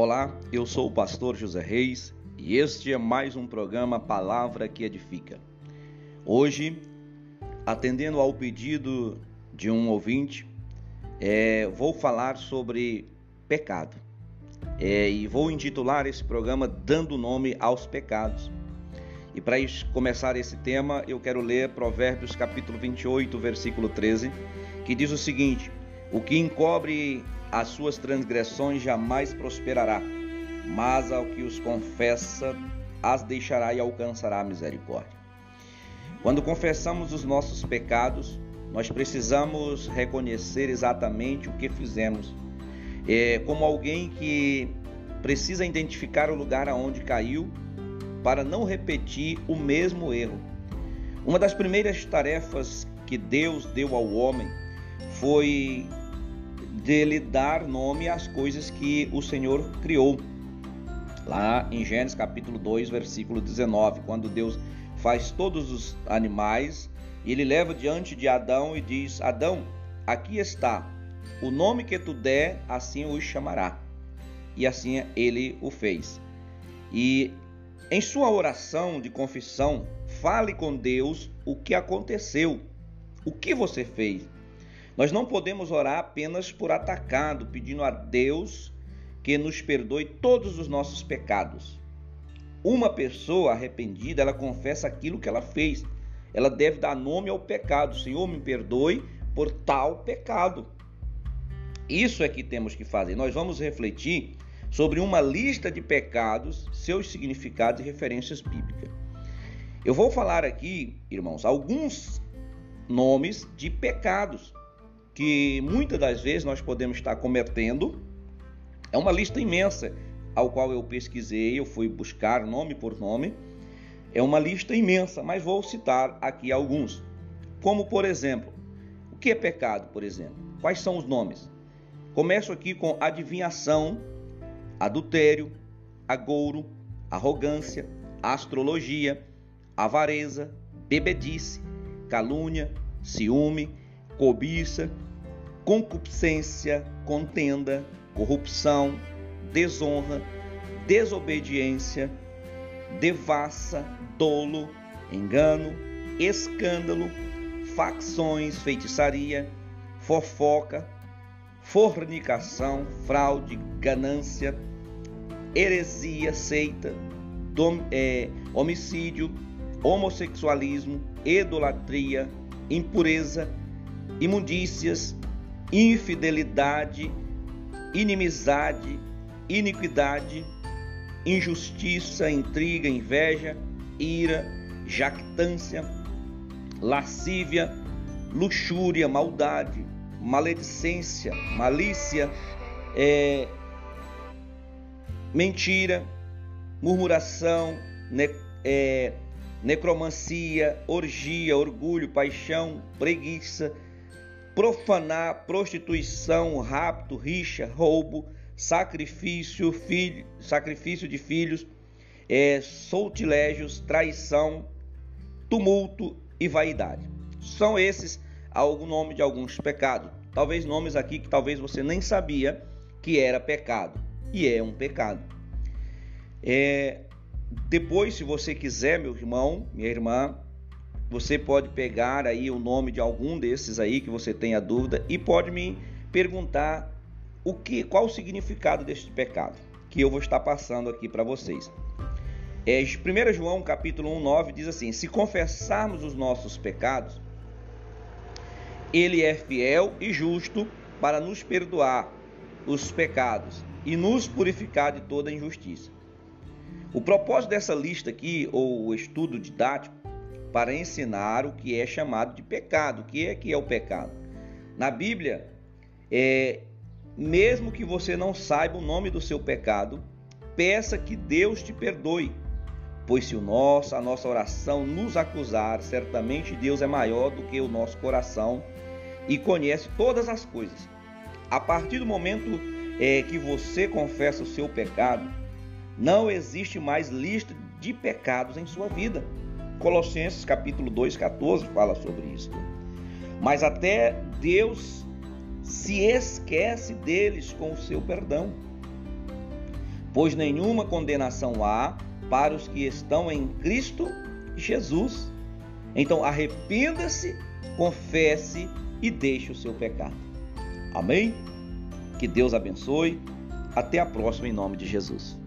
Olá, eu sou o pastor José Reis e este é mais um programa Palavra que Edifica. Hoje, atendendo ao pedido de um ouvinte, é, vou falar sobre pecado é, e vou intitular esse programa Dando Nome aos Pecados. E para começar esse tema, eu quero ler Provérbios capítulo 28, versículo 13, que diz o seguinte: O que encobre as suas transgressões jamais prosperará, mas ao que os confessa, as deixará e alcançará a misericórdia. Quando confessamos os nossos pecados, nós precisamos reconhecer exatamente o que fizemos. É como alguém que precisa identificar o lugar aonde caiu para não repetir o mesmo erro. Uma das primeiras tarefas que Deus deu ao homem foi dele dar nome às coisas que o Senhor criou. Lá em Gênesis capítulo 2, versículo 19, quando Deus faz todos os animais, ele leva diante de Adão e diz: Adão, aqui está, o nome que tu der, assim o chamará. E assim ele o fez. E em sua oração de confissão, fale com Deus o que aconteceu, o que você fez. Nós não podemos orar apenas por atacado, pedindo a Deus que nos perdoe todos os nossos pecados. Uma pessoa arrependida, ela confessa aquilo que ela fez. Ela deve dar nome ao pecado. Senhor, me perdoe por tal pecado. Isso é que temos que fazer. Nós vamos refletir sobre uma lista de pecados, seus significados e referências bíblicas. Eu vou falar aqui, irmãos, alguns nomes de pecados que muitas das vezes nós podemos estar cometendo. É uma lista imensa ao qual eu pesquisei, eu fui buscar nome por nome. É uma lista imensa, mas vou citar aqui alguns. Como, por exemplo, o que é pecado, por exemplo? Quais são os nomes? Começo aqui com adivinhação, adultério, agouro, arrogância, astrologia, avareza, bebedice, calúnia, ciúme, cobiça, concupiscência, contenda, corrupção, desonra, desobediência, devassa, dolo, engano, escândalo, facções, feitiçaria, fofoca, fornicação, fraude, ganância, heresia, seita, dom, é, homicídio, homossexualismo, idolatria, impureza, imundícias, infidelidade, inimizade, iniquidade, injustiça, intriga, inveja, ira, jactância, lascívia, luxúria, maldade, maledicência, malícia, é, mentira, murmuração, ne, é, necromancia, orgia, orgulho, paixão, preguiça, profanar, prostituição, rapto, rixa, roubo, sacrifício, filho, sacrifício de filhos, é, soltilégios, traição, tumulto e vaidade. São esses o nome de alguns pecados. Talvez nomes aqui que talvez você nem sabia que era pecado. E é um pecado. É, depois, se você quiser, meu irmão, minha irmã, você pode pegar aí o nome de algum desses aí que você tenha dúvida e pode me perguntar o que, qual o significado deste pecado que eu vou estar passando aqui para vocês. É, 1 João capítulo 1, 9 diz assim: Se confessarmos os nossos pecados, Ele é fiel e justo para nos perdoar os pecados e nos purificar de toda injustiça. O propósito dessa lista aqui, ou estudo didático, para ensinar o que é chamado de pecado. O que é que é o pecado? Na Bíblia, é, mesmo que você não saiba o nome do seu pecado, peça que Deus te perdoe. Pois se o nosso, a nossa oração nos acusar, certamente Deus é maior do que o nosso coração e conhece todas as coisas. A partir do momento é, que você confessa o seu pecado, não existe mais lista de pecados em sua vida. Colossenses capítulo 2, 14 fala sobre isso. Mas até Deus se esquece deles com o seu perdão. pois nenhuma condenação há para os que estão em Cristo Jesus. Então arrependa-se, confesse e deixe o seu pecado. Amém? Que Deus abençoe. Até a próxima em nome de Jesus.